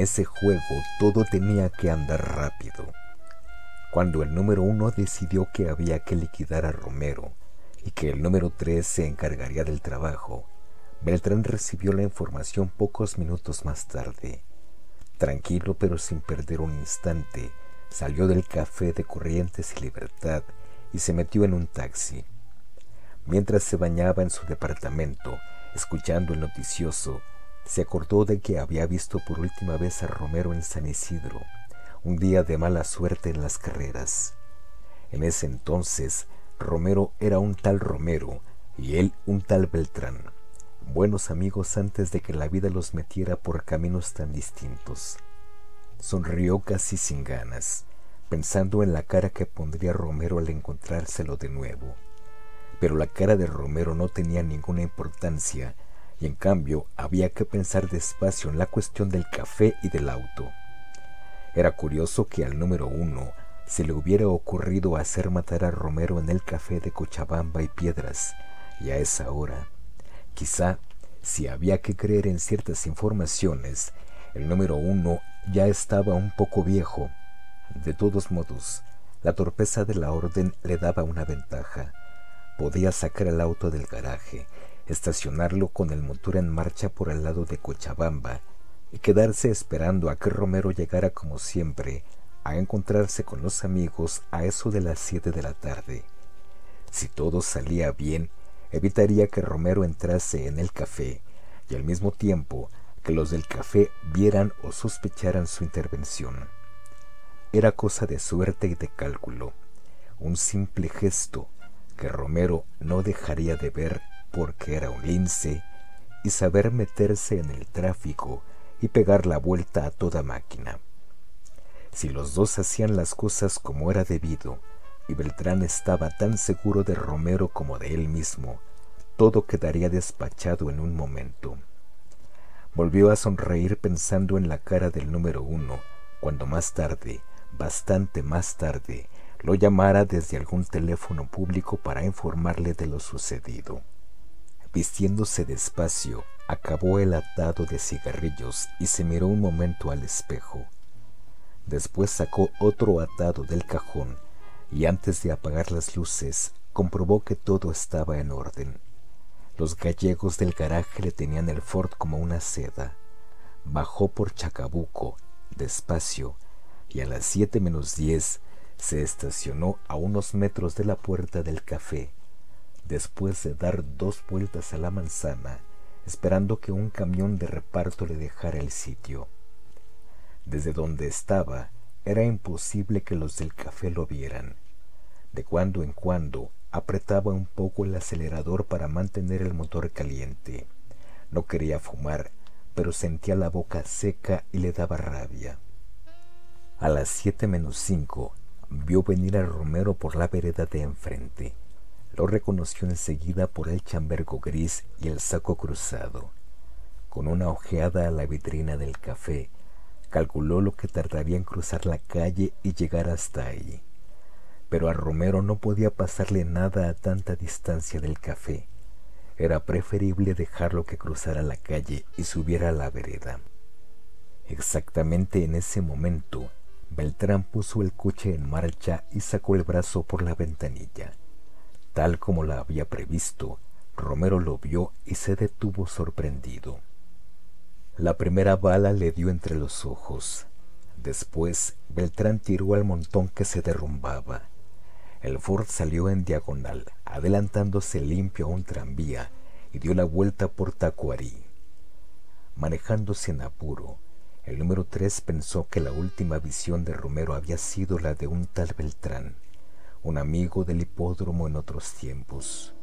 Ese juego todo tenía que andar rápido. Cuando el número uno decidió que había que liquidar a Romero y que el número tres se encargaría del trabajo, Beltrán recibió la información pocos minutos más tarde. Tranquilo pero sin perder un instante, salió del café de Corrientes y Libertad y se metió en un taxi. Mientras se bañaba en su departamento, escuchando el noticioso, se acordó de que había visto por última vez a Romero en San Isidro, un día de mala suerte en las carreras. En ese entonces, Romero era un tal Romero y él un tal Beltrán, buenos amigos antes de que la vida los metiera por caminos tan distintos. Sonrió casi sin ganas, pensando en la cara que pondría Romero al encontrárselo de nuevo. Pero la cara de Romero no tenía ninguna importancia y en cambio había que pensar despacio en la cuestión del café y del auto. Era curioso que al número uno se le hubiera ocurrido hacer matar a Romero en el café de Cochabamba y Piedras, y a esa hora. Quizá, si había que creer en ciertas informaciones, el número uno ya estaba un poco viejo. De todos modos, la torpeza de la orden le daba una ventaja. Podía sacar el auto del garaje estacionarlo con el motor en marcha por el lado de Cochabamba y quedarse esperando a que Romero llegara como siempre a encontrarse con los amigos a eso de las siete de la tarde. Si todo salía bien, evitaría que Romero entrase en el café y al mismo tiempo que los del café vieran o sospecharan su intervención. Era cosa de suerte y de cálculo, un simple gesto que Romero no dejaría de ver porque era un lince, y saber meterse en el tráfico y pegar la vuelta a toda máquina. Si los dos hacían las cosas como era debido, y Beltrán estaba tan seguro de Romero como de él mismo, todo quedaría despachado en un momento. Volvió a sonreír pensando en la cara del número uno, cuando más tarde, bastante más tarde, lo llamara desde algún teléfono público para informarle de lo sucedido. Vistiéndose despacio, acabó el atado de cigarrillos y se miró un momento al espejo. Después sacó otro atado del cajón y antes de apagar las luces comprobó que todo estaba en orden. Los gallegos del garaje le tenían el Ford como una seda. Bajó por Chacabuco, despacio, y a las siete menos diez se estacionó a unos metros de la puerta del café después de dar dos vueltas a la manzana, esperando que un camión de reparto le dejara el sitio. Desde donde estaba, era imposible que los del café lo vieran. De cuando en cuando apretaba un poco el acelerador para mantener el motor caliente. No quería fumar, pero sentía la boca seca y le daba rabia. A las siete menos cinco vio venir a Romero por la vereda de enfrente. Lo reconoció enseguida por el chambergo gris y el saco cruzado. Con una ojeada a la vitrina del café, calculó lo que tardaría en cruzar la calle y llegar hasta ahí. Pero a Romero no podía pasarle nada a tanta distancia del café. Era preferible dejarlo que cruzara la calle y subiera a la vereda. Exactamente en ese momento, Beltrán puso el coche en marcha y sacó el brazo por la ventanilla. Tal como la había previsto, Romero lo vio y se detuvo sorprendido. La primera bala le dio entre los ojos. Después, Beltrán tiró al montón que se derrumbaba. El Ford salió en diagonal, adelantándose limpio a un tranvía y dio la vuelta por Tacuarí. Manejándose en apuro, el número tres pensó que la última visión de Romero había sido la de un tal Beltrán un amigo del hipódromo en otros tiempos.